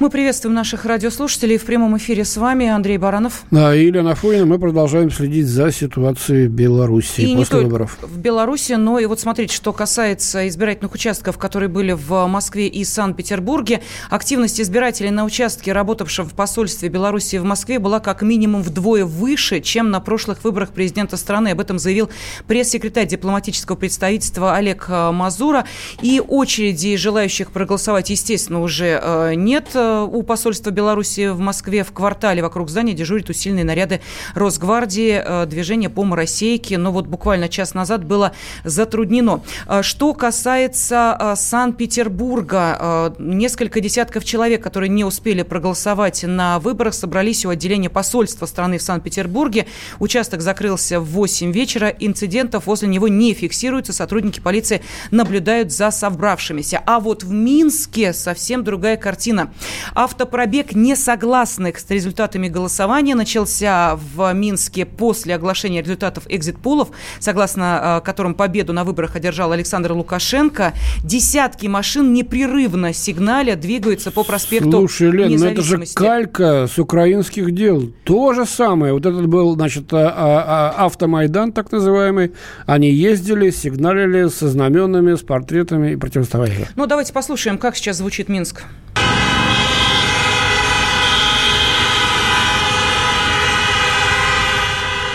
Мы приветствуем наших радиослушателей. В прямом эфире с вами Андрей Баранов. Да, и Елена Фойна. Мы продолжаем следить за ситуацией в Беларуси и после не выборов. в Беларуси, но и вот смотрите, что касается избирательных участков, которые были в Москве и Санкт-Петербурге. Активность избирателей на участке, работавшем в посольстве Беларуси в Москве, была как минимум вдвое выше, чем на прошлых выборах президента страны. Об этом заявил пресс-секретарь дипломатического представительства Олег э, Мазура. И очереди желающих проголосовать, естественно, уже э, нет у посольства Беларуси в Москве в квартале вокруг здания дежурят усиленные наряды Росгвардии, э, движение по Моросейке. Но вот буквально час назад было затруднено. Э, что касается э, Санкт-Петербурга, несколько десятков человек, которые не успели проголосовать на выборах, собрались у отделения посольства страны в Санкт-Петербурге. Участок закрылся в 8 вечера. Инцидентов возле него не фиксируется. Сотрудники полиции наблюдают за собравшимися. А вот в Минске совсем другая картина. Автопробег несогласных с результатами голосования начался в Минске после оглашения результатов экзит-пулов, согласно э, которым победу на выборах одержал Александр Лукашенко. Десятки машин непрерывно сигналя двигаются по проспекту Слушай, Лен, ну это же калька с украинских дел. То же самое. Вот этот был, значит, а, а, а, автомайдан, так называемый. Они ездили, сигналили со знаменами, с портретами и противостояли. Ну, давайте послушаем, как сейчас звучит Минск.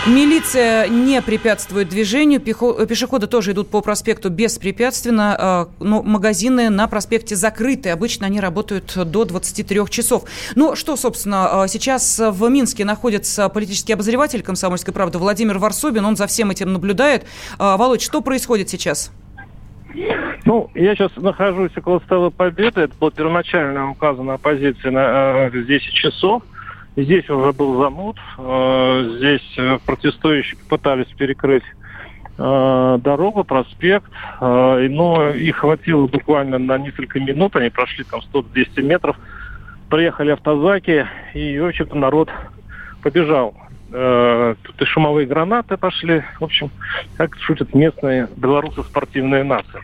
Милиция не препятствует движению, пешеходы тоже идут по проспекту беспрепятственно, а, но магазины на проспекте закрыты, обычно они работают до 23 часов. Ну что, собственно, а, сейчас в Минске находится политический обозреватель «Комсомольской правды» Владимир Варсобин, он за всем этим наблюдает. А, Володь, что происходит сейчас? Ну, я сейчас нахожусь около Стелы Победы. Это была первоначально указана позиция на э, 10 часов. Здесь уже был замут. Э, здесь э, протестующие пытались перекрыть э, дорогу, проспект. Но их хватило буквально на несколько минут. Они прошли там 100-200 метров. Приехали автозаки, и, в общем-то, народ побежал. Тут и шумовые гранаты пошли. В общем, как шутят местные белорусы спортивные нации.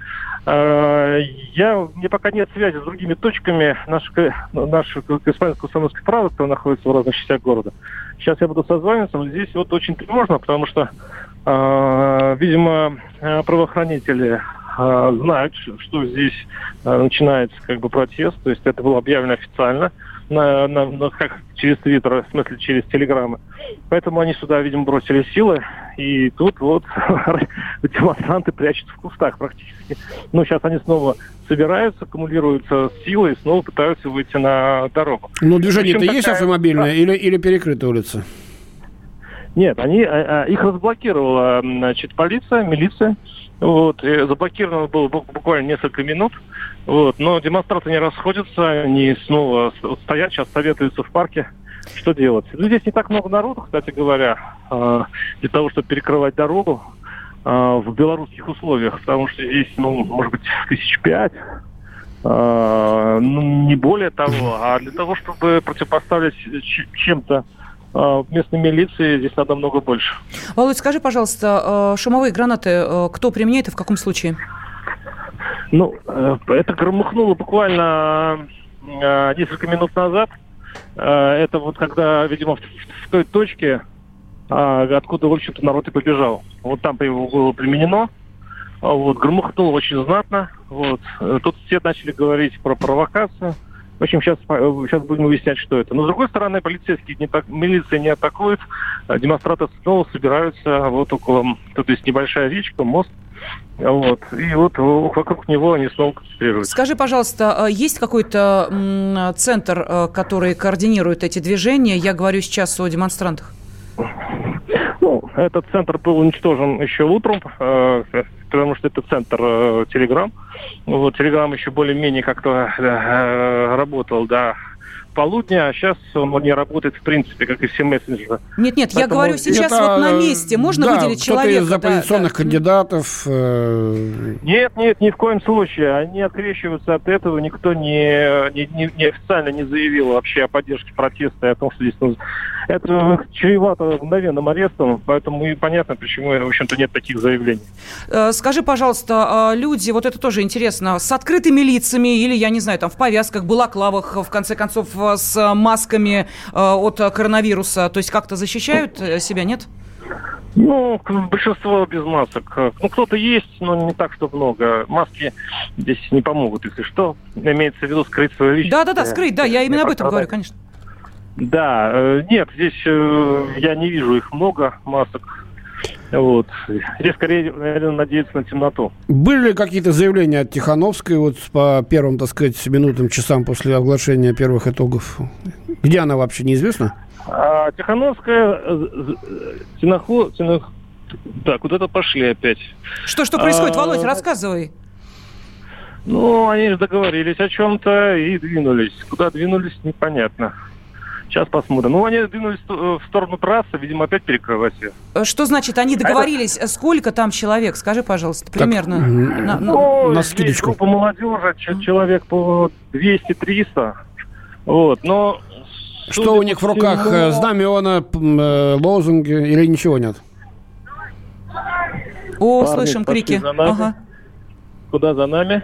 Э, я, мне пока нет связи с другими точками нашей, нашей корреспондентской комсомольской правды, кто находится в разных частях города. Сейчас я буду созваниваться, но здесь вот очень тревожно, потому что, э, видимо, э, правоохранители э, знают, что здесь э, начинается как бы протест, то есть это было объявлено официально на, на, на, как через Твиттер, в смысле через Телеграммы. Поэтому они сюда, видимо, бросили силы, и тут вот демонстранты прячутся в кустах практически. Ну, сейчас они снова собираются, аккумулируются силы и снова пытаются выйти на дорогу. Ну, движение-то есть такая... автомобильное или, или перекрытая улица? Нет, они, а, а, их разблокировала значит, полиция, милиция. Вот, заблокировано было буквально несколько минут. Вот, но демонстрации не расходятся, они снова стоят, сейчас советуются в парке, что делать. Ну, здесь не так много народу, кстати говоря, а, для того, чтобы перекрывать дорогу в белорусских условиях, потому что здесь, ну, может быть, тысяч пять, ну, не более того, а для того, чтобы противопоставить чем-то а, местной милиции здесь надо много больше. Володь, скажи, пожалуйста, а, шумовые гранаты а, кто применяет и в каком случае? Ну, э, это громыхнуло буквально несколько минут назад. Это вот когда, видимо, в той точке, откуда, в общем-то, народ и побежал. Вот там было применено. Вот, громыхнуло очень знатно. Вот. Тут все начали говорить про провокацию. В общем, сейчас, сейчас будем выяснять, что это. Но, с другой стороны, полицейские не так, милиция не атакует, а демонстраты снова собираются вот около, тут есть небольшая речка, мост, вот. И вот вокруг него они снова концентрируются. Скажи, пожалуйста, а есть какой-то центр, э, который координирует эти движения? Я говорю сейчас о демонстрантах. Ну, этот центр был уничтожен еще утром, э, потому что это центр э, Телеграм. Вот, Телеграм еще более-менее как-то работал до полудня, а сейчас он не работает в принципе, как и все мессенджеры. Нет, нет, Поэтому я говорю сейчас это, вот на месте. Можно да, выделить человека? из оппозиционных да, кандидатов? Э... Нет, нет, ни в коем случае. Они открещиваются от этого. Никто не, не, не, не официально не заявил вообще о поддержке протеста и о том, что здесь ну, это чревато мгновенным арестом, поэтому и понятно, почему, в общем-то, нет таких заявлений. Э, скажи, пожалуйста, а люди, вот это тоже интересно, с открытыми лицами или, я не знаю, там в повязках, балаклавах, в конце концов, с масками э, от коронавируса, то есть как-то защищают э, себя, нет? Ну, большинство без масок. Ну, кто-то есть, но не так, что много. Маски здесь не помогут, если что. Имеется в виду скрыть свою личность. Да-да-да, скрыть, да, я именно об этом говорю, конечно. Да, э, нет, здесь э, я не вижу их много, масок. Вот. Здесь скорее, наверное, надеяться на темноту. Были ли какие-то заявления от Тихановской вот по первым, так сказать, минутам, часам после оглашения первых итогов? Где она вообще, неизвестно? А, Тихановская, Тиноху, Тинох... Так, куда-то пошли опять. Что, что происходит, а... Володь, рассказывай. Ну, они же договорились о чем-то и двинулись. Куда двинулись, непонятно. Сейчас посмотрим. Ну, они двинулись в сторону трассы, видимо, опять перекрывать ее. Э, что значит, они договорились? Это... Сколько там человек? Скажи, пожалуйста, примерно. Так, на, ну, на скидочку. группа молодежи, человек по 200-300. Вот, но... Что у них в руках? Всему... Э, знамена, э, лозунги или ничего нет? О, Парни, слышим крики. За нами. Ага. Куда за нами?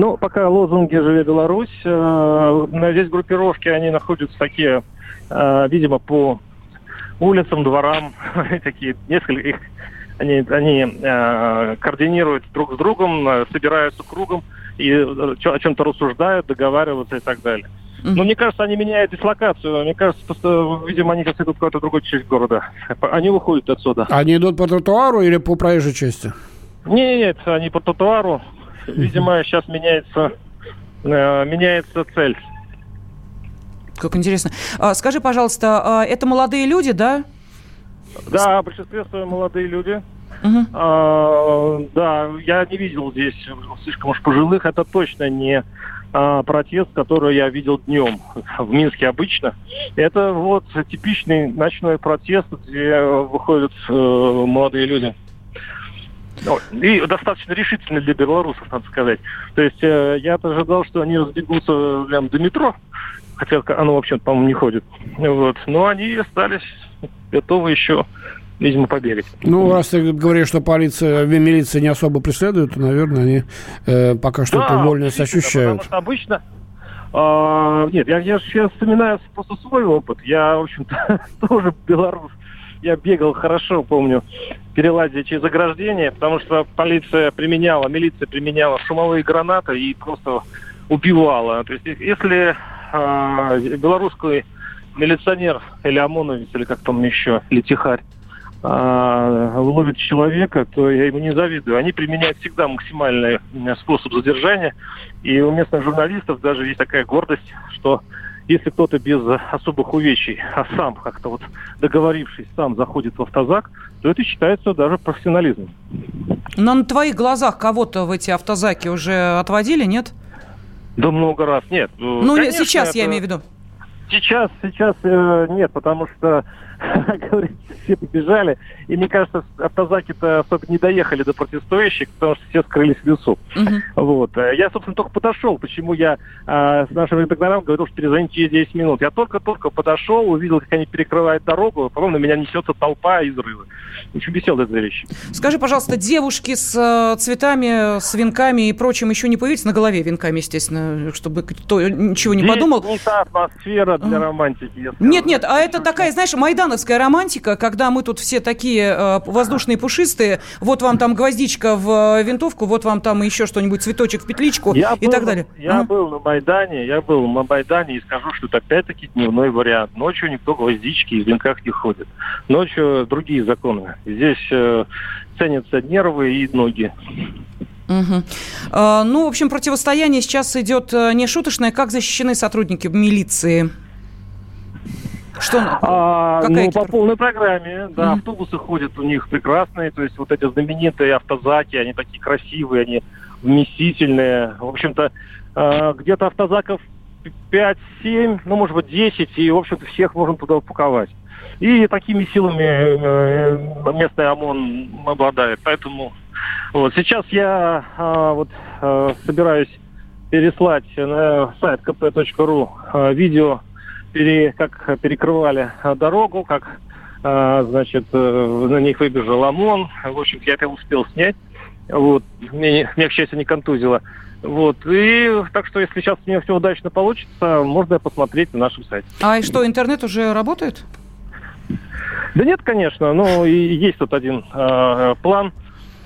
Ну, пока лозунги «Живи Беларусь», э, здесь группировки, они находятся такие, э, видимо, по улицам, дворам, такие, несколько их, они, они э, координируют друг с другом, э, собираются кругом и э, о чем-то рассуждают, договариваются и так далее. Mm-hmm. Но мне кажется, они меняют дислокацию. Мне кажется, просто, видимо, они сейчас идут в какой-то другой часть города. Они выходят отсюда. Они идут по тротуару или по проезжей части? Нет, они по тротуару. Видимо, сейчас меняется, э, меняется цель. Как интересно. А, скажи, пожалуйста, а, это молодые люди, да? Да, в большинстве своем молодые люди. Угу. А, да, я не видел здесь слишком уж пожилых. Это точно не а, протест, который я видел днем в Минске обычно. Это вот типичный ночной протест, где выходят э, молодые люди. Ну, и достаточно решительно для белорусов, надо сказать. То есть э, я ожидал, что они разбегутся прям до метро, хотя оно вообще, по-моему, не ходит. Вот. Но они остались готовы еще видимо, побегать. Ну, раз ты говоришь, что полиция, милиция не особо преследует, то, наверное, они э, пока что да, эту вольность ощущают. Что обычно... Э, нет, я, я сейчас вспоминаю просто свой опыт. Я, в общем-то, тоже белорус я бегал хорошо, помню, перелазить через ограждение, потому что полиция применяла, милиция применяла шумовые гранаты и просто убивала. То есть если э, белорусский милиционер или ОМОНовец, или как там еще, или тихарь, э, ловит человека, то я ему не завидую. Они применяют всегда максимальный способ задержания. И у местных журналистов даже есть такая гордость, что если кто-то без особых увечий, а сам как-то вот договорившись, сам заходит в автозак, то это считается даже профессионализмом. Но на твоих глазах кого-то в эти автозаки уже отводили, нет? Да много раз, нет. Ну, Конечно, сейчас это... я имею в виду. Сейчас, сейчас э, нет, потому что говорится, все побежали. И мне кажется, автозаки-то особо не доехали до протестующих, потому что все скрылись в лесу. Uh-huh. Вот. Э, я, собственно, только подошел. Почему я э, с нашим редактором говорил, что перезвоните через 10 минут. Я только-только подошел, увидел, как они перекрывают дорогу, а потом на меня несется толпа и взрывы. Очень веселое зрелище. Скажи, пожалуйста, девушки с э, цветами, с венками и прочим еще не появились на голове венками, естественно, чтобы кто ничего не Здесь подумал? не та атмосфера для uh-huh. романтики. Нет, нет, а это такая, знаешь, Майдан Романовская романтика, когда мы тут все такие э, воздушные пушистые, вот вам там гвоздичка в э, винтовку, вот вам там еще что-нибудь, цветочек в петличку я и был, так далее. Я а? был на Майдане, я был на Майдане и скажу, что это опять-таки дневной вариант. Ночью никто гвоздички в венках не ходит. Ночью другие законы. Здесь э, ценятся нервы и ноги. Угу. А, ну, в общем, противостояние сейчас идет э, не шуточное. Как защищены сотрудники милиции? Что? А, ну, по полной программе, да, mm-hmm. автобусы ходят у них прекрасные, то есть вот эти знаменитые автозаки, они такие красивые, они вместительные. В общем-то, Э, где-то автозаков 5-7, ну, может быть, 10, и, в общем-то, всех можно туда упаковать. И такими силами э, местный ОМОН обладает. Поэтому вот сейчас я э, вот э, собираюсь переслать на сайт kp.ru э, видео, пере, как перекрывали дорогу, как э, значит, э, на них выбежал ОМОН. В общем, я это успел снять. Вот. Мне, мне, к счастью, не контузило. Вот. И так что, если сейчас у меня все удачно получится, можно посмотреть на нашем сайте. А и что, интернет уже работает? Да нет, конечно, но и есть тут один э, план –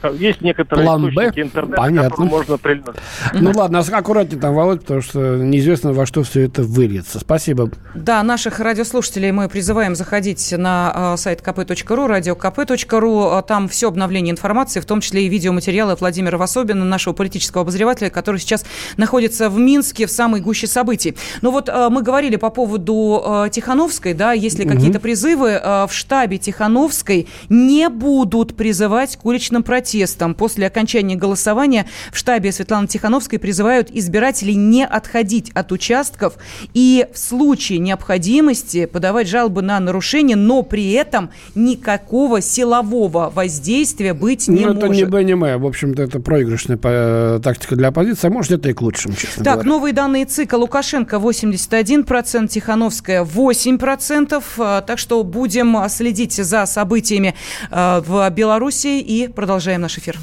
есть некоторые План Б? интернета, Понятно. можно прильнуть. Ну ладно, аккуратнее там, Володь, потому что неизвестно, во что все это выльется. Спасибо. Да, наших радиослушателей мы призываем заходить на э, сайт kp.ru, radiokp.ru. Там все обновление информации, в том числе и видеоматериалы Владимира Васобина, нашего политического обозревателя, который сейчас находится в Минске в самой гуще событий. Ну вот э, мы говорили по поводу Тихановской, да, есть ли какие-то призывы в штабе Тихановской не будут призывать к уличным протестам протестам. После окончания голосования в штабе Светланы Тихановской призывают избирателей не отходить от участков и в случае необходимости подавать жалобы на нарушение, но при этом никакого силового воздействия быть не ну, может. это не М. В общем-то, это проигрышная э, тактика для оппозиции. А может, это и к лучшему, честно так, говоря. новые данные ЦИКа. Лукашенко 81%, Тихановская 8%. Э, так что будем следить за событиями э, в Беларуси и продолжаем наш эфир.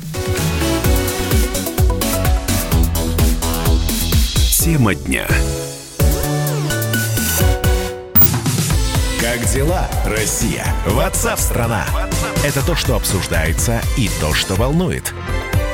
Тема дня. Как дела, Россия? Ватсап-страна! Это то, что обсуждается и то, что волнует.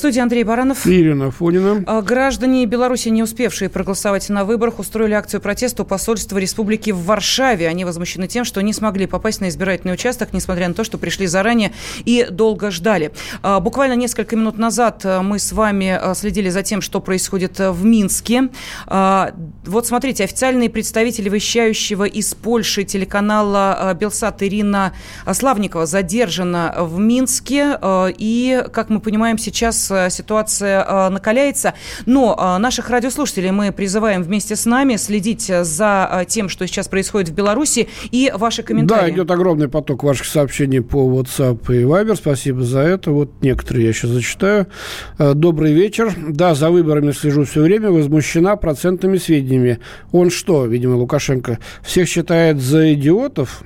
студии Андрей Баранов. Ирина Афонина. А, граждане Беларуси, не успевшие проголосовать на выборах, устроили акцию протеста у посольства республики в Варшаве. Они возмущены тем, что не смогли попасть на избирательный участок, несмотря на то, что пришли заранее и долго ждали. А, буквально несколько минут назад а, мы с вами следили за тем, что происходит в Минске. Вот смотрите, официальные представители вещающего из Польши телеканала Белсат Ирина Славникова задержана в Минске. И, как мы понимаем, сейчас ситуация э, накаляется. Но э, наших радиослушателей мы призываем вместе с нами следить за э, тем, что сейчас происходит в Беларуси, и ваши комментарии. Да, идет огромный поток ваших сообщений по WhatsApp и Viber. Спасибо за это. Вот некоторые я сейчас зачитаю. Добрый вечер. Да, за выборами слежу все время. Возмущена процентными сведениями. Он что, видимо, Лукашенко, всех считает за идиотов?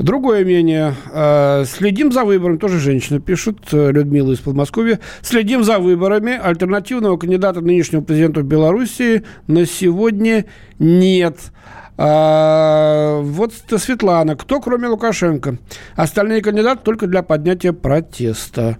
Другое мнение. Э, следим за выборами. Тоже женщина пишет, э, Людмила из Подмосковья. Следим за выборами. Альтернативного кандидата нынешнего президента в Беларуси на сегодня нет. А, вот Светлана. Кто, кроме Лукашенко? Остальные кандидаты только для поднятия протеста.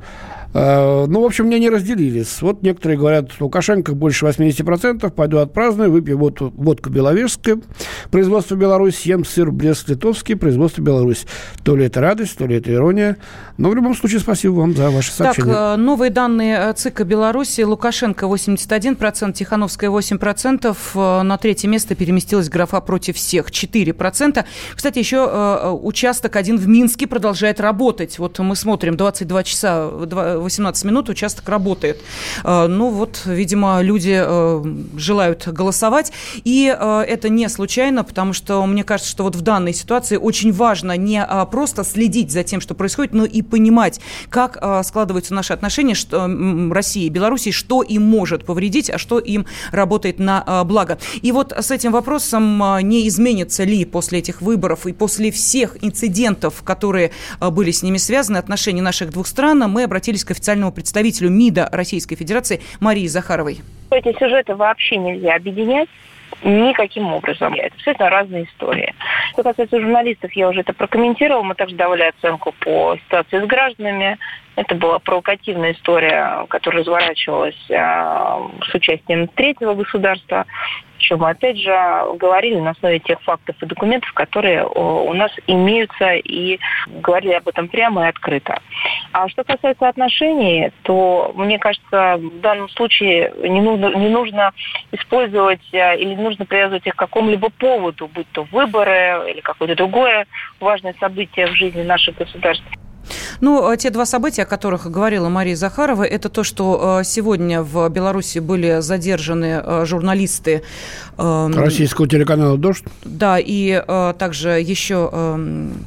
Э, ну, в общем, мне не разделились. Вот некоторые говорят, Лукашенко больше 80%, пойду отпраздную, выпью водку, водку беловежскую, производство Беларусь, съем сыр Брест-Литовский, производство Беларусь. То ли это радость, то ли это ирония. Но в любом случае спасибо вам за ваше сообщение. Так, э, новые данные э, ЦИКа Беларуси. Лукашенко 81%, Тихановская 8%. На третье место переместилась графа против всех 4%. Кстати, еще участок один в Минске продолжает работать. Вот мы смотрим 22 часа, 18 минут участок работает. Э, ну вот, видимо, люди э, желают голосовать. И э, это не случайно, потому что мне кажется, что вот в данной ситуации очень важно не просто следить за тем, что происходит, но и понимать, как складываются наши отношения что, России и Белоруссии, что им может повредить, а что им работает на благо. И вот с этим вопросом не изменится ли после этих выборов и после всех инцидентов, которые были с ними связаны, отношения наших двух стран, мы обратились к официальному представителю МИДа Российской Федерации Марии Захаровой. Эти сюжеты вообще нельзя объединять. Никаким образом. Это абсолютно разные истории. Что касается журналистов, я уже это прокомментировала. Мы также давали оценку по ситуации с гражданами. Это была провокативная история, которая разворачивалась с участием третьего государства чем мы, опять же, говорили на основе тех фактов и документов, которые у нас имеются, и говорили об этом прямо и открыто. А что касается отношений, то, мне кажется, в данном случае не нужно, не нужно использовать э, или не нужно привязывать их к какому-либо поводу, будь то выборы или какое-то другое важное событие в жизни наших государств. Ну, а те два события, о которых говорила Мария Захарова, это то, что э, сегодня в Беларуси были задержаны э, журналисты эм, российского телеканала «Дождь». Да, и э, также еще эм,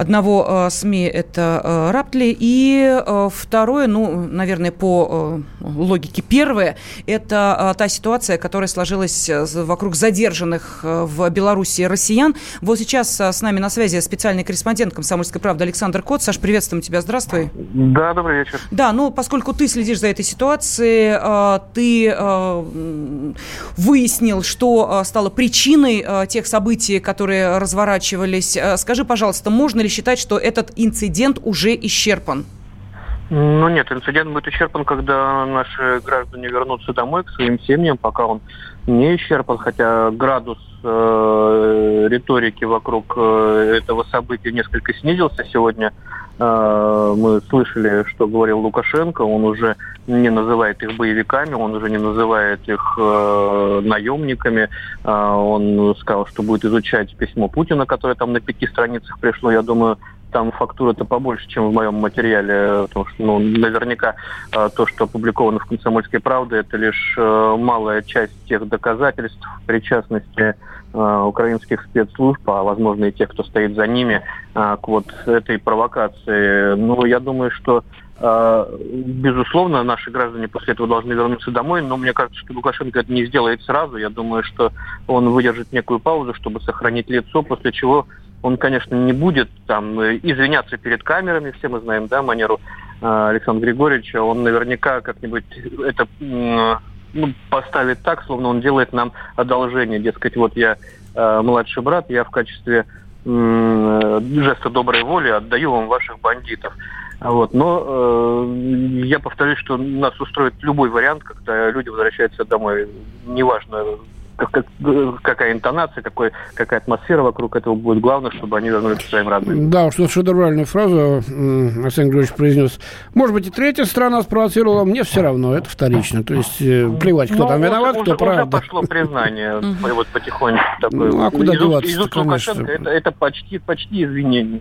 одного э, СМИ это э, Раптли, и э, второе, ну, наверное, по логике первое, это та ситуация, которая сложилась вокруг задержанных в Беларуси россиян. Вот сейчас с нами на связи специальный корреспондент «Комсомольской правды» Александр Кот. Саш, приветствуем тебя, здравствуй. Да, добрый вечер. Да, ну, поскольку ты следишь за этой ситуацией, ты выяснил, что стало причиной тех событий, которые разворачивались. Скажи, пожалуйста, можно ли считать, что этот инцидент уже исчерпан? Ну нет, инцидент будет исчерпан, когда наши граждане вернутся домой к своим семьям, пока он не исчерпан, хотя градус э, риторики вокруг э, этого события несколько снизился сегодня. Э, мы слышали, что говорил Лукашенко, он уже не называет их боевиками, он уже не называет их э, наемниками. Э, он сказал, что будет изучать письмо Путина, которое там на пяти страницах пришло. Я думаю, там фактура-то побольше, чем в моем материале, потому что, ну, наверняка э, то, что опубликовано в «Комсомольской правде», это лишь э, малая часть тех доказательств причастности э, украинских спецслужб, а, возможно, и тех, кто стоит за ними, к вот этой провокации. Ну, я думаю, что Безусловно, наши граждане после этого должны вернуться домой, но мне кажется, что Лукашенко это не сделает сразу. Я думаю, что он выдержит некую паузу, чтобы сохранить лицо, после чего он, конечно, не будет там э, извиняться перед камерами, все мы знаем, да, манеру э, Александра Григорьевича, он наверняка как-нибудь это ну, поставит так, словно он делает нам одолжение, дескать, вот я э, младший брат, я в качестве э, жеста доброй воли отдаю вам ваших бандитов. Вот. Но э, я повторюсь, что нас устроит любой вариант, когда люди возвращаются домой. Неважно, как, какая интонация, какой, какая атмосфера вокруг этого будет. Главное, чтобы они вернулись к своим родным. Да, что шедевральную фразу Александр Григорьевич произнес. Может быть, и третья страна спровоцировала, мне все равно, это вторично. То есть, э, плевать, кто ну, там виноват, уже, кто уже, правда. Уже пошло признание, вот потихоньку. Такое. Ну, а куда деваться Лукашенко это, это почти, почти извинение.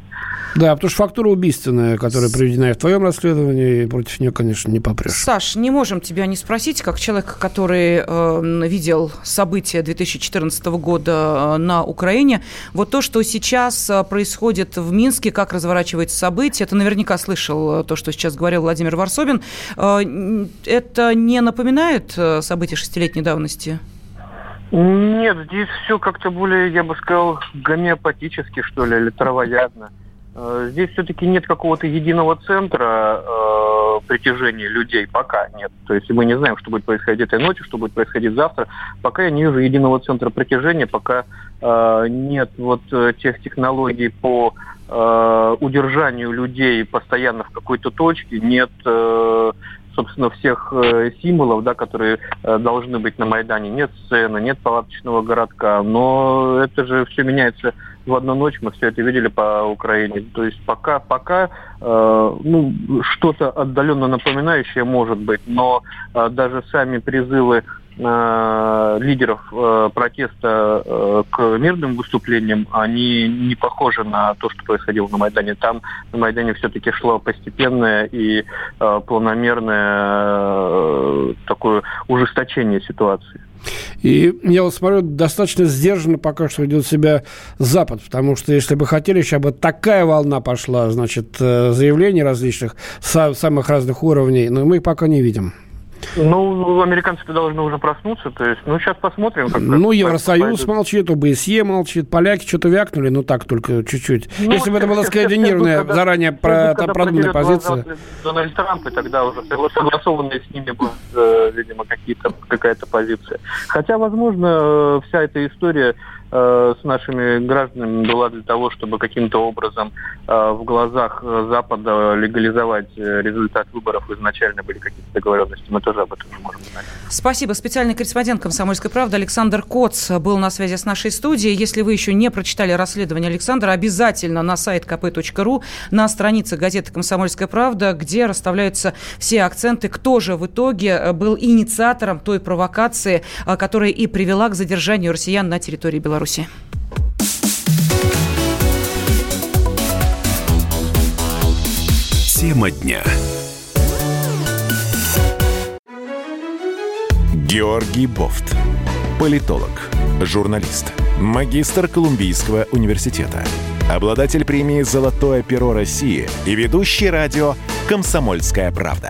Да, потому что фактура убийственная, которая проведена в твоем расследовании, против нее, конечно, не попрешь. Саш, не можем тебя не спросить, как человек, который э, видел события события 2014 года э, на Украине. Вот то, что сейчас э, происходит в Минске, как разворачивается событие, это наверняка слышал э, то, что сейчас говорил Владимир Варсобин. Это не напоминает события шестилетней давности? Нет, здесь все как-то более, я бы сказал, гомеопатически, что ли, или травоядно. Здесь все-таки нет какого-то единого центра притяжения людей, пока нет. То есть мы не знаем, что будет происходить этой ночью, что будет происходить завтра. Пока я не вижу единого центра притяжения, пока э, нет вот э, тех технологий по э, удержанию людей постоянно в какой-то точке, нет э, собственно, всех э, символов, да, которые э, должны быть на Майдане. Нет сцены, нет палаточного городка, но это же все меняется в одну ночь мы все это видели по Украине. То есть пока, пока э, ну, что-то отдаленно напоминающее может быть, но даже сами призывы э, лидеров э, протеста э, к мирным выступлениям, они не похожи на то, что происходило на Майдане. Там на Майдане все-таки шло постепенное и э, планомерное э, такое ужесточение ситуации. И я вот смотрю, достаточно сдержанно пока что ведет себя Запад, потому что если бы хотели, сейчас бы такая волна пошла, значит, э, заявлений различных, самых разных уровней, но мы их пока не видим. Ну, американцы-то должны уже проснуться, то есть, ну, сейчас посмотрим. Как, ну, Евросоюз молчит, ОБСЕ молчит, поляки что-то вякнули, ну, так только чуть-чуть. Ну, Если бы это была скоординированная, когда, заранее про, когда продуманная позиция. Дональд Трамп, и тогда уже согласованные с ними будет, э, видимо, какие-то, какая-то позиция. Хотя, возможно, вся эта история э, с нашими гражданами была для того, чтобы каким-то образом э, в глазах Запада легализовать результат выборов. Изначально были какие-то договоренности. Мы тоже об этом не можем знать. Спасибо. Специальный корреспондент «Комсомольской правды» Александр Коц был на связи с нашей студией. Если вы еще не прочитали расследование Александра, обязательно на сайт kp.ru, на странице газеты «Комсомольская правда», где расставляются все акценты, кто же в итоге был инициатором той провокации, которая и привела к задержанию россиян на территории Беларуси. Беларуси. Тема дня. Георгий Бофт. Политолог, журналист, магистр Колумбийского университета, обладатель премии «Золотое перо России» и ведущий радио «Комсомольская правда»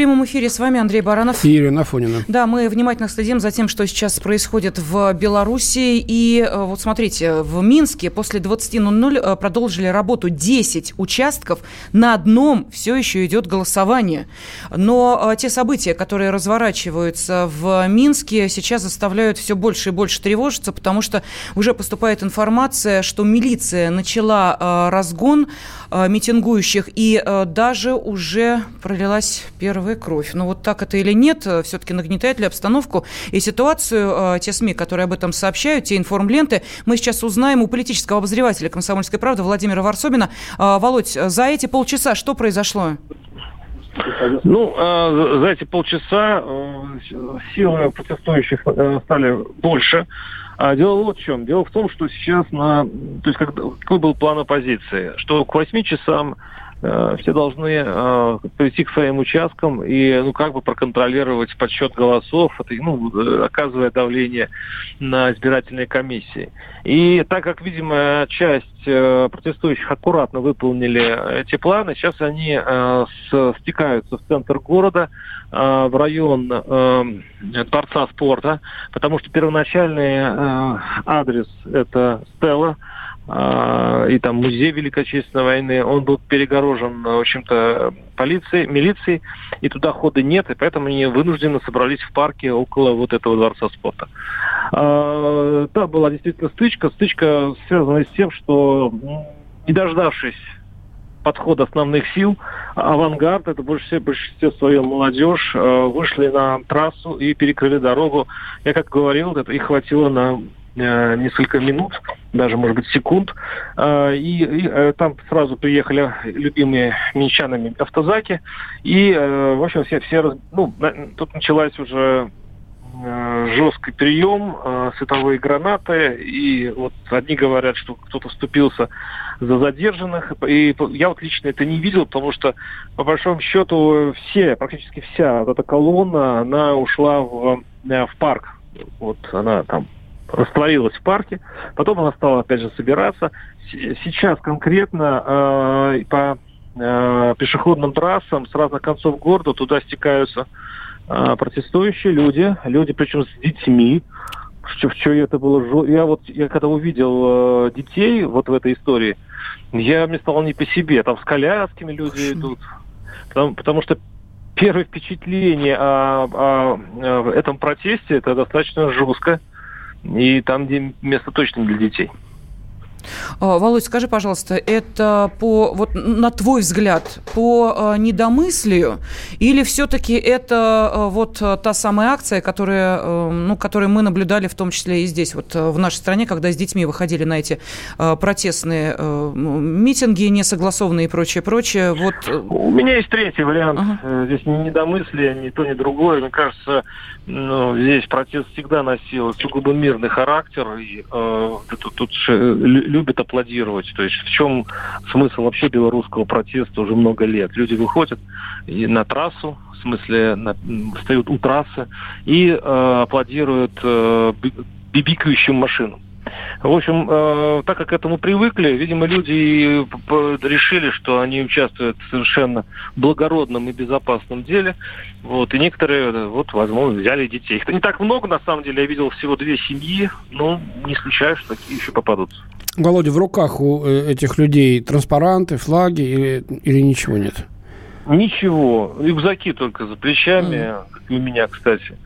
прямом эфире с вами Андрей Баранов. И Ирина Афонина. Да, мы внимательно следим за тем, что сейчас происходит в Беларуси. И э, вот смотрите, в Минске после 20.00 э, продолжили работу 10 участков. На одном все еще идет голосование. Но э, те события, которые разворачиваются в Минске, сейчас заставляют все больше и больше тревожиться, потому что уже поступает информация, что милиция начала разгон митингующих, и даже уже пролилась первая кровь. Но вот так это или нет, э, все-таки нагнетает ли обстановку и ситуацию э, те СМИ, которые об этом сообщают, те информленты, мы сейчас узнаем у политического обозревателя «Комсомольской правды» Владимира Варсобина. Э, Володь, за эти полчаса что произошло? Ну, за эти полчаса силы протестующих стали больше. А дело вот в чем. Дело в том, что сейчас на... То есть, как, какой был план оппозиции? Что к 8 часам все должны э, прийти к своим участкам и ну как бы проконтролировать подсчет голосов, ну, э, оказывая давление на избирательные комиссии. И так как, видимо, часть протестующих аккуратно выполнили эти планы, сейчас они с, стекаются в центр города, в район Дворца спорта, потому что первоначальный адрес это Стелла, и там музей Великой Отечественной войны, он был перегорожен, в общем-то, полицией, милицией, и туда хода нет, и поэтому они вынуждены собрались в парке около вот этого дворца спорта. А, да, была действительно стычка. Стычка связана с тем, что не дождавшись подхода основных сил, авангард, это больше всего большинстве своем молодежь, а, вышли на трассу и перекрыли дорогу. Я как говорил, это их хватило на Э, несколько минут, даже, может быть, секунд. Э, и, и э, там сразу приехали любимые минчанами автозаки. И, в общем, все, все ну, тут началась уже жесткий прием, световые гранаты, и вот одни говорят, что кто-то вступился за задержанных, и я вот лично это не видел, потому что, по большому счету, все, практически вся вот эта колонна, она ушла в, в парк, вот она там растворилась в парке. Потом она стала, опять же, собираться. Сейчас конкретно э, по э, пешеходным трассам с разных концов города туда стекаются э, протестующие люди, люди причем с детьми. В чем это было? Я вот, я когда увидел э, детей вот в этой истории, я мне стало не по себе. Там с колясками люди идут. Потому, потому что первое впечатление о, о, о этом протесте это достаточно жестко и там, где место точно для детей. А, Володь, скажи, пожалуйста, это по, вот на твой взгляд, по а, недомыслию или все-таки это а, вот та самая акция, которая, ну, которую мы наблюдали в том числе и здесь, вот в нашей стране, когда с детьми выходили на эти протестные митинги, несогласованные и прочее, прочее. Вот... У меня есть третий вариант. Ага. Э, здесь не недомыслие, ни то, ни другое. Мне кажется, ну, здесь протест всегда носил сугубо мирный характер. И, э, тут, тут любят аплодировать. То есть в чем смысл вообще белорусского протеста уже много лет? Люди выходят на трассу, в смысле на, встают у трассы и э, аплодируют э, бибикающим машинам. В общем, э, так как к этому привыкли, видимо, люди решили, что они участвуют в совершенно благородном и безопасном деле. Вот, и некоторые, вот, возможно, взяли детей. Их не так много, на самом деле. Я видел всего две семьи, но не исключаю, что такие еще попадутся. Володя, в руках у э, этих людей транспаранты, флаги или, или ничего нет? Ничего. Рюкзаки только за плечами, mm. как и у меня, кстати.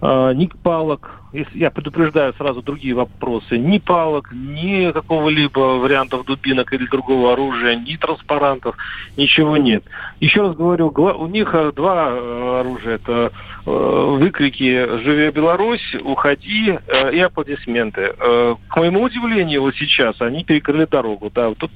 А, ни палок, если я предупреждаю сразу другие вопросы, ни палок, ни какого-либо вариантов дубинок или другого оружия, ни транспарантов, ничего нет. Еще раз говорю, у них э, два э, оружия. Это э, выкрики «Живи Беларусь», «Уходи» и аплодисменты. К моему удивлению, вот сейчас они перекрыли дорогу. Да, тут,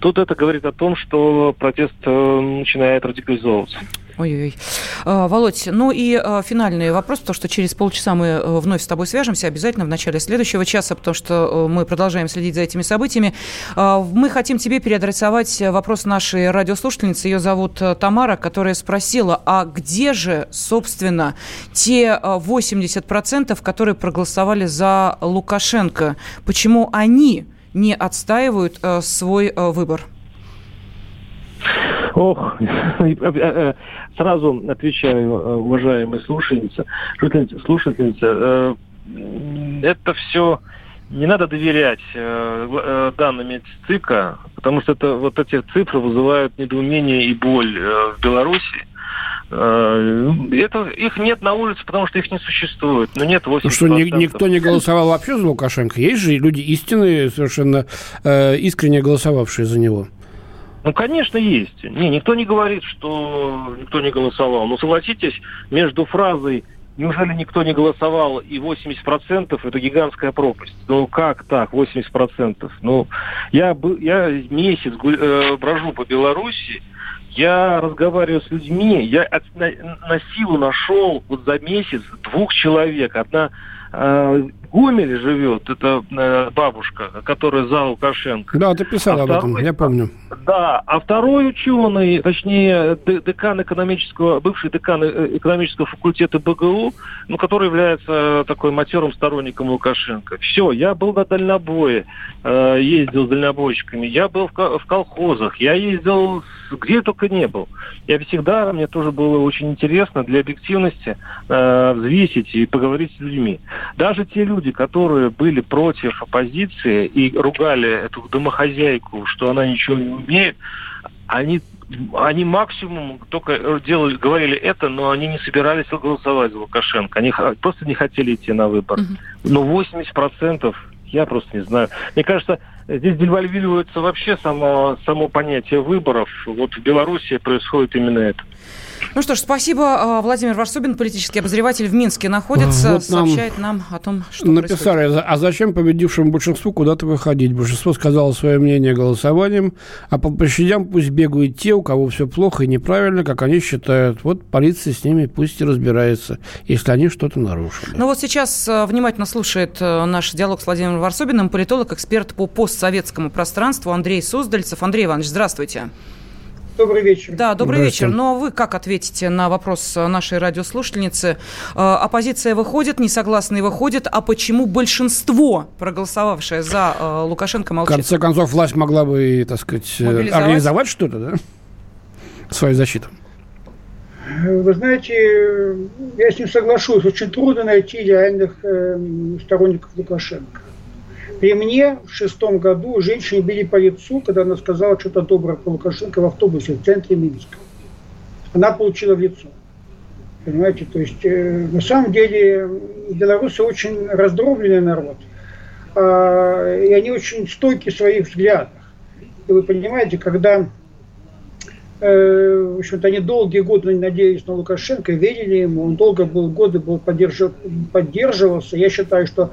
тут это говорит о том, что протест начинает радикализовываться. Ой-ой. А, Володь, ну и а, финальный вопрос, потому что через полчаса мы э, вновь с тобой свяжемся, обязательно в начале следующего часа, потому что э, мы продолжаем следить за этими событиями. А, мы хотим тебе переадресовать вопрос нашей радиослушательницы. Ее зовут э, Тамара, которая спросила, а где же, собственно, те 80%, которые проголосовали за Лукашенко? Почему они не отстаивают свой выбор? Ох, сразу отвечаю, э, уважаемые слушательницы, слушательницы, э, это все не надо доверять э, данным ЦИКа, потому что это, вот эти цифры вызывают недоумение и боль в Беларуси. Это, их нет на улице, потому что их не существует. Но нет 80%. Ну что, ни, никто не голосовал вообще за Лукашенко? Есть же люди истинные, совершенно э, искренне голосовавшие за него. Ну, конечно, есть. Не, никто не говорит, что никто не голосовал. Но согласитесь, между фразой «Неужели никто не голосовал?» и 80% это гигантская пропасть. Ну, как так, 80%? Ну, я, я месяц э, брожу по Беларуси, я разговариваю с людьми, я на силу нашел вот за месяц двух человек. Одна э, Гомеле живет, это э, бабушка, которая за Лукашенко. Да, ты писал а об второй, этом, я помню. Да, а второй ученый, точнее, декан экономического, бывший декан э, экономического факультета БГУ, ну, который является такой матерым сторонником Лукашенко. Все, я был на дальнобое, э, ездил с дальнобойщиками, я был в, в колхозах, я ездил где только не был. Я всегда, мне тоже было очень интересно для объективности э, взвесить и поговорить с людьми. Даже те люди, люди, которые были против оппозиции и ругали эту домохозяйку, что она ничего не умеет, они они максимум только делали, говорили это, но они не собирались голосовать за Лукашенко. Они просто не хотели идти на выбор. Но 80% я просто не знаю. Мне кажется, здесь девальвируется вообще само, само понятие выборов. Вот в Беларуси происходит именно это. Ну что ж, спасибо. А, Владимир Варсобин, политический обозреватель в Минске находится, вот нам сообщает нам о том, что Написали, происходит. а зачем победившему большинству куда-то выходить? Большинство сказало свое мнение голосованием, а по площадям пусть бегают те, у кого все плохо и неправильно, как они считают. Вот полиция с ними пусть и разбирается, если они что-то нарушили. Ну вот сейчас э, внимательно слушает э, наш диалог с Владимиром Варсобиным политолог, эксперт по постсоветскому пространству Андрей Суздальцев. Андрей Иванович, здравствуйте. Добрый вечер. Да, добрый вечер. Но вы как ответите на вопрос нашей радиослушательницы? Э, оппозиция выходит, несогласные выходят, а почему большинство, проголосовавшее за э, Лукашенко, молчит? В конце концов, власть могла бы, так сказать, э, организовать что-то, да? Свою защиту. Вы знаете, я с ним соглашусь. Очень трудно найти реальных э, сторонников Лукашенко. При мне в шестом году женщину били по лицу, когда она сказала что-то доброе про Лукашенко в автобусе в центре Минска. Она получила в лицо. Понимаете, то есть э, на самом деле белорусы очень раздробленный народ. Э, и они очень стойки в своих взглядах. И вы понимаете, когда э, в общем-то, они долгие годы надеялись на Лукашенко, верили ему, он долго был, годы был поддержив, поддерживался. Я считаю, что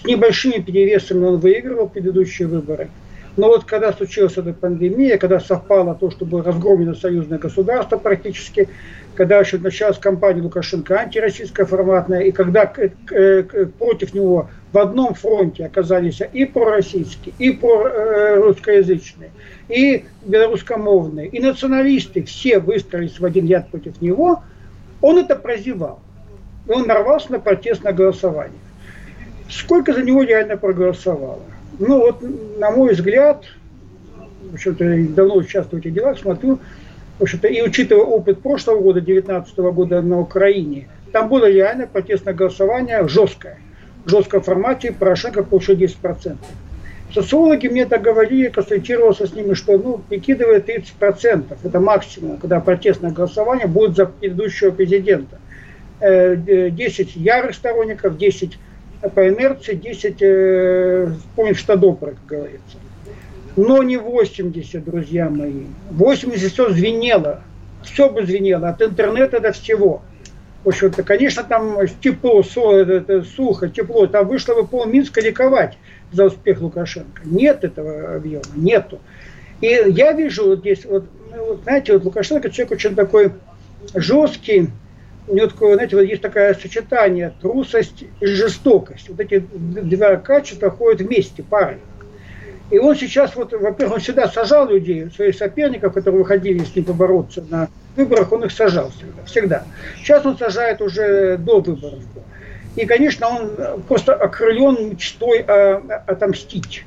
с небольшими перевесами он выигрывал предыдущие выборы. Но вот когда случилась эта пандемия, когда совпало то, что было разгромлено союзное государство практически, когда еще началась кампания Лукашенко антироссийская форматная, и когда против него в одном фронте оказались и пророссийские, и прорусскоязычные, и белорусскомовные, и националисты, все выстроились в один ряд против него, он это прозевал. И он нарвался на протестное голосование. Сколько за него реально проголосовало? Ну вот, на мой взгляд, в общем-то, давно участвую в этих делах, смотрю, в общем-то, и учитывая опыт прошлого года, 2019 года на Украине, там было реально протестное голосование жесткое. В жестком формате Порошенко получил 10%. Социологи мне так говорили, консультировался с ними, что ну, прикидывает 30%. Это максимум, когда протестное голосование будет за предыдущего президента. 10 э, э, ярых сторонников, 10 по инерции, 10 э, помнит, что как говорится. Но не 80, друзья мои. 80 все звенело. Все бы звенело. От интернета до всего. В общем-то, конечно, там тепло, сухо, тепло. Там вышло бы пол Минска ликовать за успех Лукашенко. Нет этого объема, нету. И я вижу вот здесь, вот, ну, вот знаете, вот Лукашенко человек очень такой жесткий, у него такое, знаете, вот есть такое сочетание трусость и жестокость. Вот эти два качества ходят вместе, парой. И он сейчас, вот, во-первых, он всегда сажал людей, своих соперников, которые выходили с ним побороться на выборах, он их сажал всегда. всегда. Сейчас он сажает уже до выборов. И, конечно, он просто окрылен мечтой а, отомстить.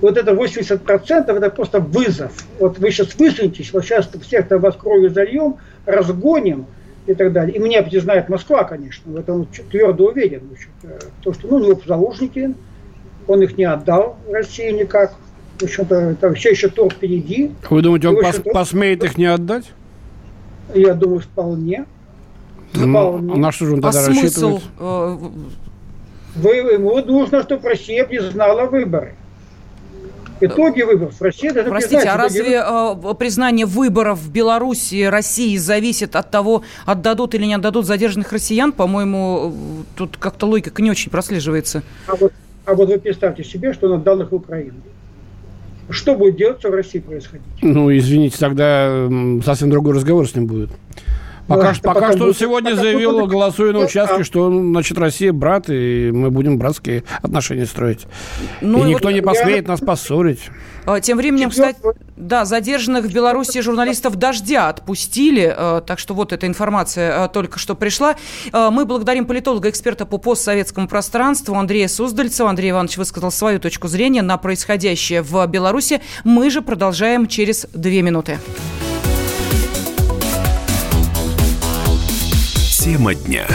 Вот это 80% это просто вызов. Вот вы сейчас высунетесь, вот сейчас всех-то вас кровью зальем, разгоним и так далее. И меня знает Москва, конечно, в этом твердо уверен. То, что ну, у него заложники, он их не отдал России никак. В общем-то, там все еще торг впереди. Вы думаете, он пос посмеет их не отдать? Я думаю, вполне. Ну, на что же он тогда а рассчитывает? Смысл? Э, Вы, ему нужно, чтобы Россия признала выборы. Итоги выборов Россия должна Простите, а разве э, признание выборов в Беларуси, России зависит от того, отдадут или не отдадут задержанных россиян? По-моему, тут как-то логика не очень прослеживается. А вот, а вот вы представьте себе, что он отдал их в Украину. Что будет делаться в России происходить? Ну, извините, тогда совсем другой разговор с ним будет. Пока, да, пока что он сегодня заявил, будет... голосуя на участке, что, значит, Россия брат, и мы будем братские отношения строить. Ну, и, и никто вот не посмеет я... нас поссорить. А, тем временем, кстати, да, задержанных в Беларуси журналистов «Дождя» отпустили, а, так что вот эта информация а, только что пришла. Мы благодарим политолога-эксперта по постсоветскому пространству Андрея Суздальцева. Андрей Иванович высказал свою точку зрения на происходящее в Беларуси. Мы же продолжаем через две минуты. Тема дня.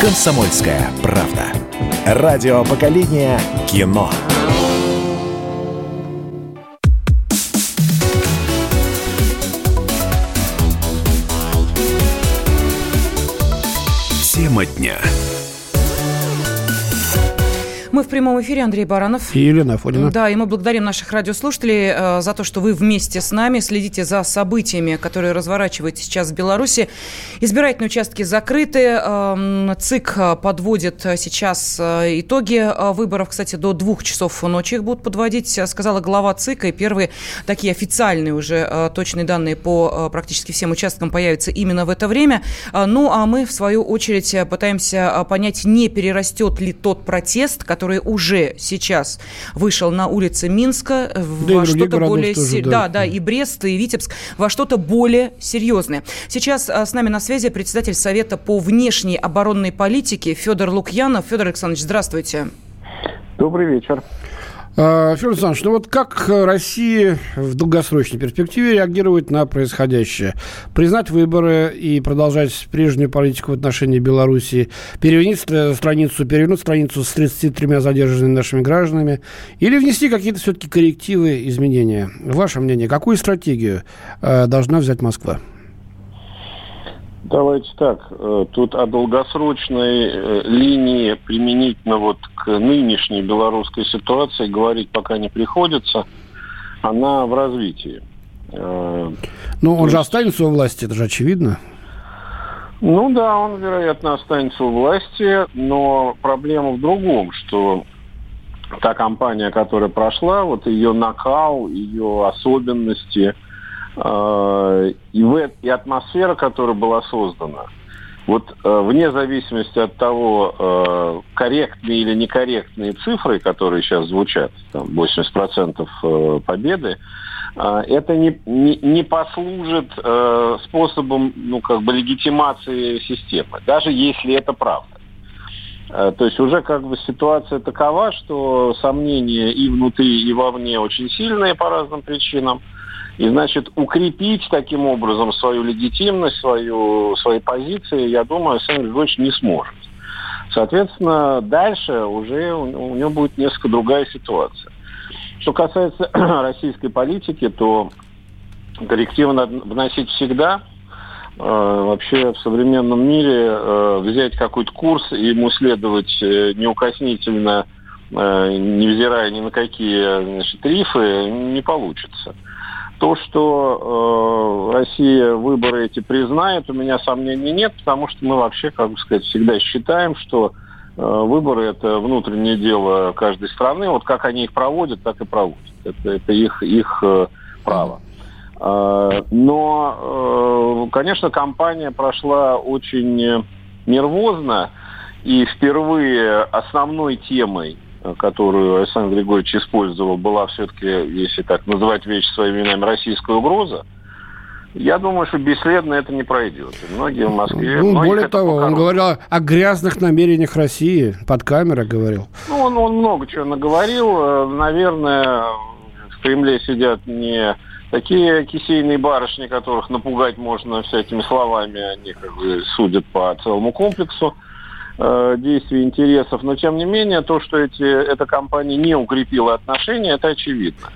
«Комсомольская правда». Радио поколения кино. Тема дня. Мы в прямом эфире, Андрей Баранов. И Елена Афонина. Да, и мы благодарим наших радиослушателей э, за то, что вы вместе с нами следите за событиями, которые разворачиваются сейчас в Беларуси. Избирательные участки закрыты. Э, ЦИК подводит сейчас э, итоги э, выборов. Кстати, до двух часов ночи их будут подводить, э, сказала глава ЦИКа. И первые такие официальные уже э, точные данные по э, практически всем участкам появятся именно в это время. Э, ну, а мы, в свою очередь, пытаемся понять, не перерастет ли тот протест, который который уже сейчас вышел на улицы Минска э, да во что-то более тоже, да. да, да, и Брест, и Витебск во что-то более серьезное. Сейчас а, с нами на связи председатель Совета по внешней оборонной политике Федор Лукьянов. Федор Александрович, здравствуйте. Добрый вечер. А, Федор Александрович, ну вот как Россия в долгосрочной перспективе реагирует на происходящее? Признать выборы и продолжать прежнюю политику в отношении Белоруссии, перевернуть страницу, перевернуть страницу с 33 задержанными нашими гражданами или внести какие-то все-таки коррективы, изменения? Ваше мнение, какую стратегию э, должна взять Москва? Давайте так. Э, тут о долгосрочной э, линии применительно вот к нынешней белорусской ситуации говорить пока не приходится. Она в развитии. Э, ну, он есть... же останется у власти, это же очевидно. Ну да, он, вероятно, останется у власти, но проблема в другом, что та кампания, которая прошла, вот ее накал, ее особенности и, в, и атмосфера, которая была создана, вот э, вне зависимости от того, э, корректные или некорректные цифры, которые сейчас звучат, там 80% э, победы, это не, не, не послужит способом ну, как бы легитимации системы, даже если это правда. То есть уже как бы ситуация такова, что сомнения и внутри, и вовне очень сильные по разным причинам. И, значит, укрепить таким образом свою легитимность, свою, свои позиции, я думаю, Александр Григорьевич не сможет. Соответственно, дальше уже у, него будет несколько другая ситуация. Что касается российской политики, то коррективы надо вносить всегда – Э, вообще в современном мире э, взять какой-то курс и ему следовать э, неукоснительно, невзирая ни на какие значит, рифы, не получится. То, что э, Россия выборы эти признает, у меня сомнений нет, потому что мы вообще, как бы сказать, всегда считаем, что э, выборы это внутреннее дело каждой страны. Вот как они их проводят, так и проводят. Это, это их, их э, право. А, но, э, конечно, кампания прошла очень нервозно, и впервые основной темой, которую Александр Григорьевич использовал, была все-таки, если так называть вещи своими именами, российская угроза. Я думаю, что бесследно это не пройдет. многие в Москве... Ну, более того, он говорил о грязных намерениях России, под камерой говорил. Ну, он, он много чего наговорил. Э, наверное, в Кремле сидят не Такие кисейные барышни, которых напугать можно всякими словами, они как бы судят по целому комплексу э, действий интересов. Но тем не менее, то, что эти, эта компания не укрепила отношения, это очевидно.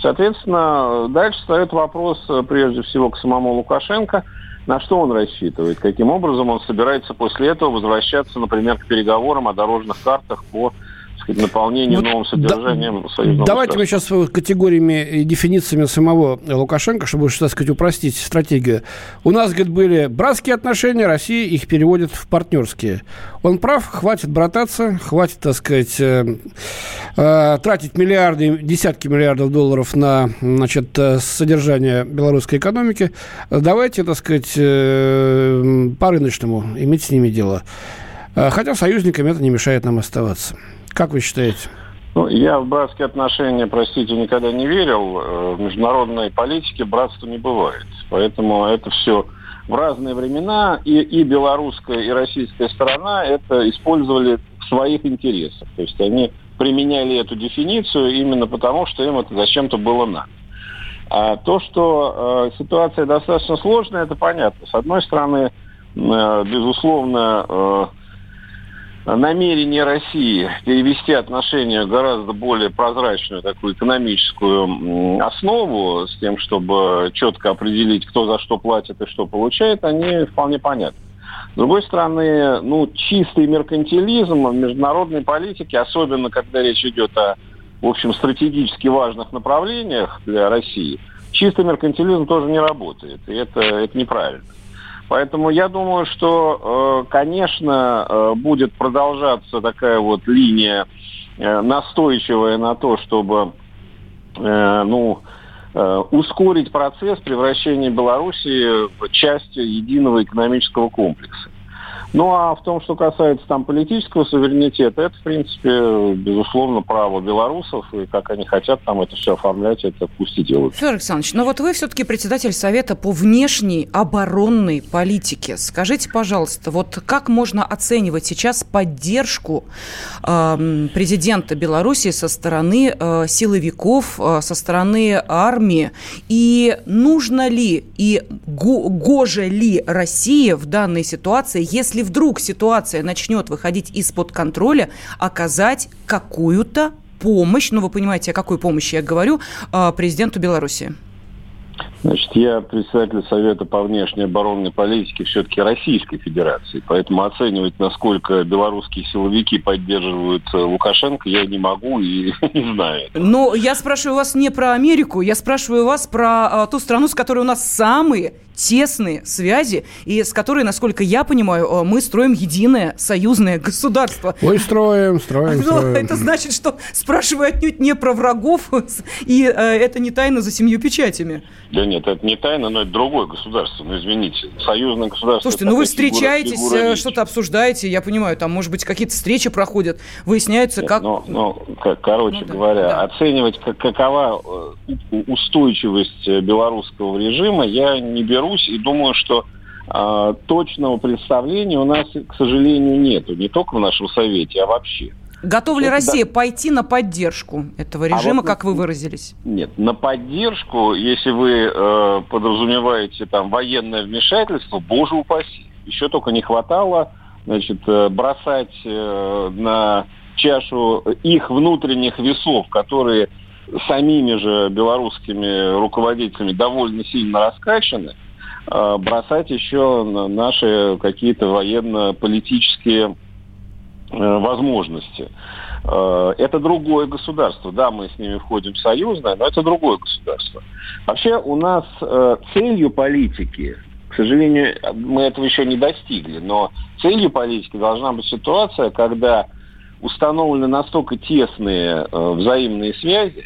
Соответственно, дальше встает вопрос, э, прежде всего, к самому Лукашенко, на что он рассчитывает, каким образом он собирается после этого возвращаться, например, к переговорам о дорожных картах по сказать, наполнению ну, новым содержанием да, союзного Давайте мы сейчас категориями и дефинициями самого Лукашенко, чтобы, так сказать, упростить стратегию. У нас, говорит, были братские отношения, Россия их переводит в партнерские. Он прав, хватит брататься, хватит, так сказать, э, э, тратить миллиарды, десятки миллиардов долларов на, значит, э, содержание белорусской экономики. Давайте, так сказать, э, по-рыночному иметь с ними дело. Э, хотя союзниками это не мешает нам оставаться. Как вы считаете? Ну, я в братские отношения, простите, никогда не верил. Э, в международной политике братства не бывает. Поэтому это все в разные времена и, и белорусская, и российская сторона это использовали в своих интересах. То есть они применяли эту дефиницию именно потому, что им это зачем-то было надо. А то, что э, ситуация достаточно сложная, это понятно. С одной стороны, э, безусловно, э, намерение России перевести отношения в гораздо более прозрачную такую экономическую основу с тем, чтобы четко определить, кто за что платит и что получает, они вполне понятны. С другой стороны, ну, чистый меркантилизм в международной политике, особенно когда речь идет о, в общем, стратегически важных направлениях для России, чистый меркантилизм тоже не работает, и это, это неправильно. Поэтому я думаю, что, э, конечно, э, будет продолжаться такая вот линия э, настойчивая на то, чтобы ну, ускорить процесс превращения Белоруссии в часть единого экономического комплекса. Ну а в том, что касается там политического суверенитета, это, в принципе, безусловно, право белорусов, и как они хотят там это все оформлять, это пусть и делают. Федор Александрович, но вот вы все-таки председатель Совета по внешней оборонной политике. Скажите, пожалуйста, вот как можно оценивать сейчас поддержку э, президента Беларуси со стороны э, силовиков, э, со стороны армии, и нужно ли и го, гоже ли России в данной ситуации, если если вдруг ситуация начнет выходить из-под контроля, оказать какую-то помощь, ну вы понимаете, о какой помощи я говорю, а, президенту Беларуси? Значит, я председатель Совета по внешней оборонной политике все-таки Российской Федерации, поэтому оценивать, насколько белорусские силовики поддерживают э, Лукашенко, я не могу и не знаю. Но я спрашиваю вас не про Америку, я спрашиваю вас про а, ту страну, с которой у нас самые тесные связи, и с которой, насколько я понимаю, э, мы строим единое союзное государство. Мы строим, строим, ну, строим. Это значит, что спрашиваю отнюдь не про врагов, и э, это не тайна за семью печатями. Да нет, это не тайна, но это другое государство, ну извините. Союзное государство. Слушайте, ну вы встречаетесь, фигура, фигура что-то обсуждаете, я понимаю, там, может быть, какие-то встречи проходят, выясняется, как... Ну, ну короче ну, говоря, да. оценивать, как, какова устойчивость белорусского режима, я не беру берусь и думаю, что э, точного представления у нас, к сожалению, нету. Не только в нашем Совете, а вообще. Готова ли Это, Россия да. пойти на поддержку этого режима, а вот, как вы выразились? Нет, на поддержку, если вы э, подразумеваете там военное вмешательство, боже упаси. Еще только не хватало значит, э, бросать э, на чашу их внутренних весов, которые самими же белорусскими руководителями довольно сильно раскачаны, Э, бросать еще наши какие-то военно-политические возможности. Э, это другое государство. Да, мы с ними входим в союзное, но это другое государство. Вообще у нас целью политики, к сожалению, мы этого еще не достигли, но целью политики должна быть ситуация, когда установлены настолько тесные взаимные связи,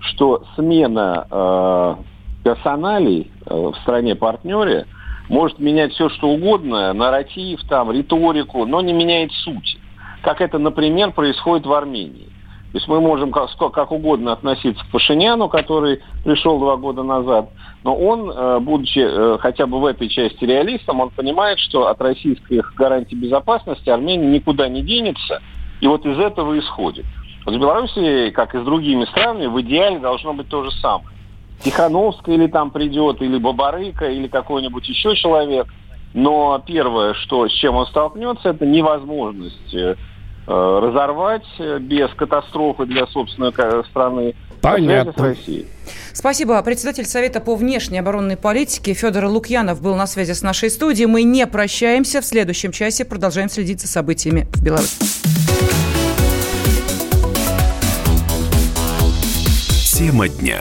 что смена персоналей э, в стране-партнере может менять все, что угодно, нарратив, там, риторику, но не меняет суть. Как это, например, происходит в Армении. То есть мы можем как, как угодно относиться к Пашиняну, который пришел два года назад, но он, э, будучи э, хотя бы в этой части реалистом, он понимает, что от российских гарантий безопасности Армения никуда не денется, и вот из этого исходит. Вот с Белоруссией, как и с другими странами, в идеале должно быть то же самое. Тихановская или там придет, или Бабарыка, или какой-нибудь еще человек. Но первое, что, с чем он столкнется, это невозможность э, разорвать без катастрофы для собственной страны Понятно. Спасибо. Председатель Совета по внешней оборонной политике Федор Лукьянов был на связи с нашей студией. Мы не прощаемся. В следующем часе продолжаем следить за событиями в Беларуси. Тема дня.